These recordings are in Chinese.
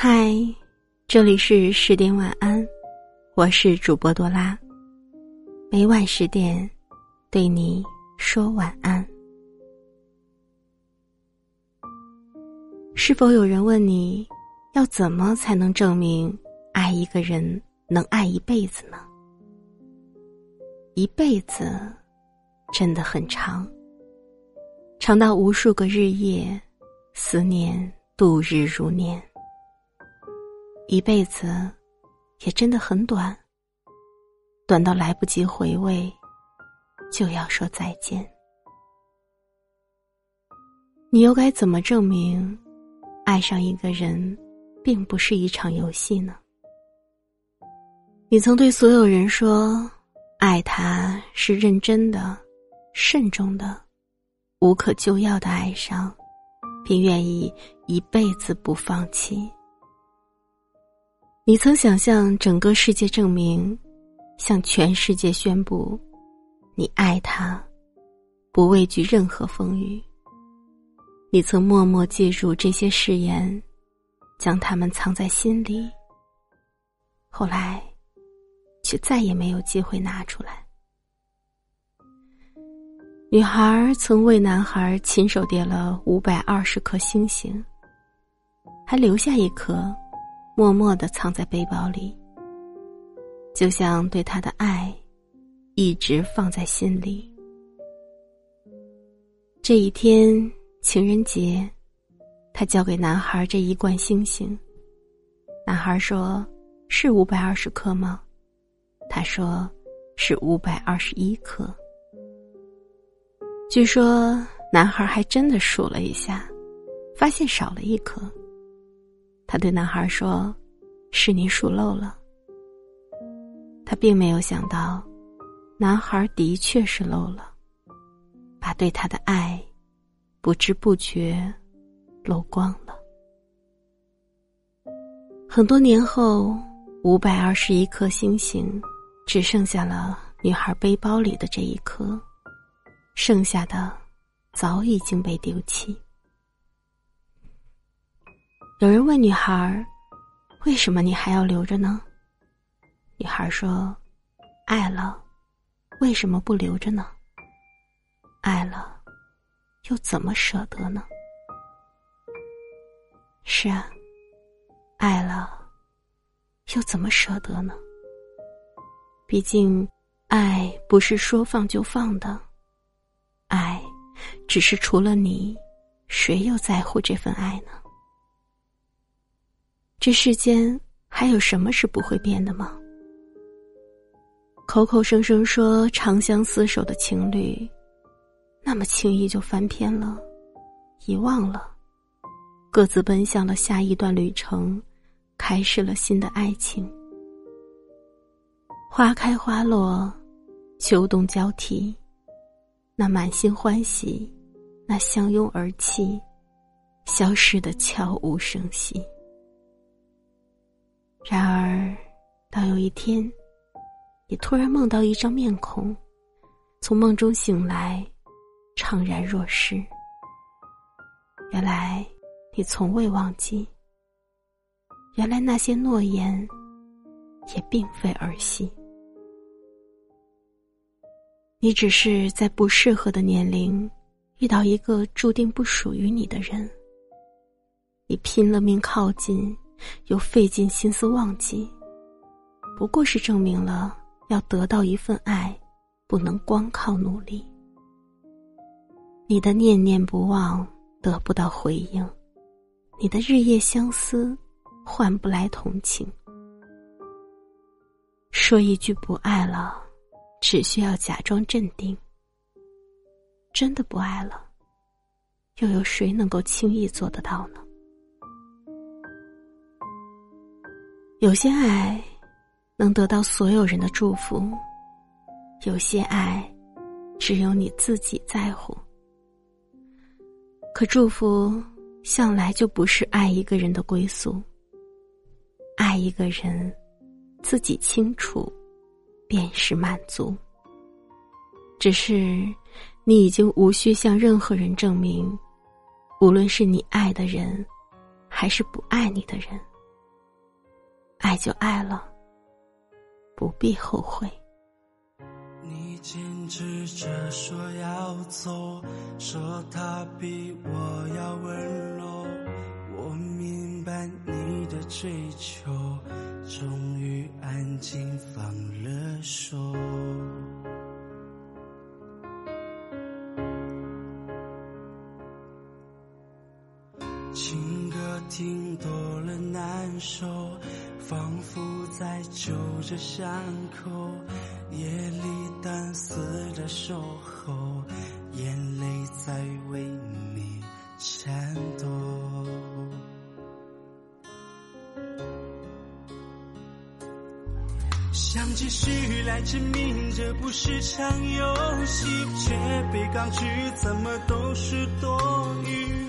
嗨，这里是十点晚安，我是主播多拉。每晚十点，对你说晚安。是否有人问你，要怎么才能证明爱一个人能爱一辈子呢？一辈子真的很长，长到无数个日夜，思念度日如年。一辈子，也真的很短，短到来不及回味，就要说再见。你又该怎么证明，爱上一个人，并不是一场游戏呢？你曾对所有人说，爱他是认真的、慎重的、无可救药的爱上，并愿意一辈子不放弃。你曾想象整个世界证明，向全世界宣布，你爱他，不畏惧任何风雨。你曾默默记住这些誓言，将它们藏在心里。后来，却再也没有机会拿出来。女孩曾为男孩亲手叠了五百二十颗星星，还留下一颗。默默的藏在背包里，就像对他的爱，一直放在心里。这一天情人节，他交给男孩这一罐星星。男孩说：“是五百二十颗吗？”他说：“是五百二十一颗。”据说男孩还真的数了一下，发现少了一颗。他对男孩说：“是你数漏了。”他并没有想到，男孩的确是漏了，把对他的爱不知不觉漏光了。很多年后，五百二十一颗星星，只剩下了女孩背包里的这一颗，剩下的早已经被丢弃。有人问女孩：“为什么你还要留着呢？”女孩说：“爱了，为什么不留着呢？爱了，又怎么舍得呢？”是啊，爱了，又怎么舍得呢？毕竟，爱不是说放就放的，爱，只是除了你，谁又在乎这份爱呢？这世间还有什么是不会变的吗？口口声声说长相厮守的情侣，那么轻易就翻篇了，遗忘了，各自奔向了下一段旅程，开始了新的爱情。花开花落，秋冬交替，那满心欢喜，那相拥而泣，消失的悄无声息。然而，当有一天，你突然梦到一张面孔，从梦中醒来，怅然若失。原来，你从未忘记。原来那些诺言，也并非儿戏。你只是在不适合的年龄，遇到一个注定不属于你的人。你拼了命靠近。又费尽心思忘记，不过是证明了要得到一份爱，不能光靠努力。你的念念不忘得不到回应，你的日夜相思换不来同情。说一句不爱了，只需要假装镇定。真的不爱了，又有谁能够轻易做得到呢？有些爱能得到所有人的祝福，有些爱只有你自己在乎。可祝福向来就不是爱一个人的归宿。爱一个人，自己清楚，便是满足。只是你已经无需向任何人证明，无论是你爱的人，还是不爱你的人。爱就爱了，不必后悔。你坚持着说要走，说他比我要温柔。我明白你的追求，终于安静放了手。情歌听多了难受，仿佛在揪着伤口。夜里单丝的守候，眼泪在为你颤抖。想继续来证明这不是场游戏，却被抗拒，怎么都是多余。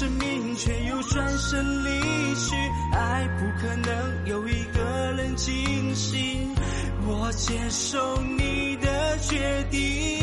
生命，却又转身离去。爱不可能有一个人惊醒，我接受你的决定。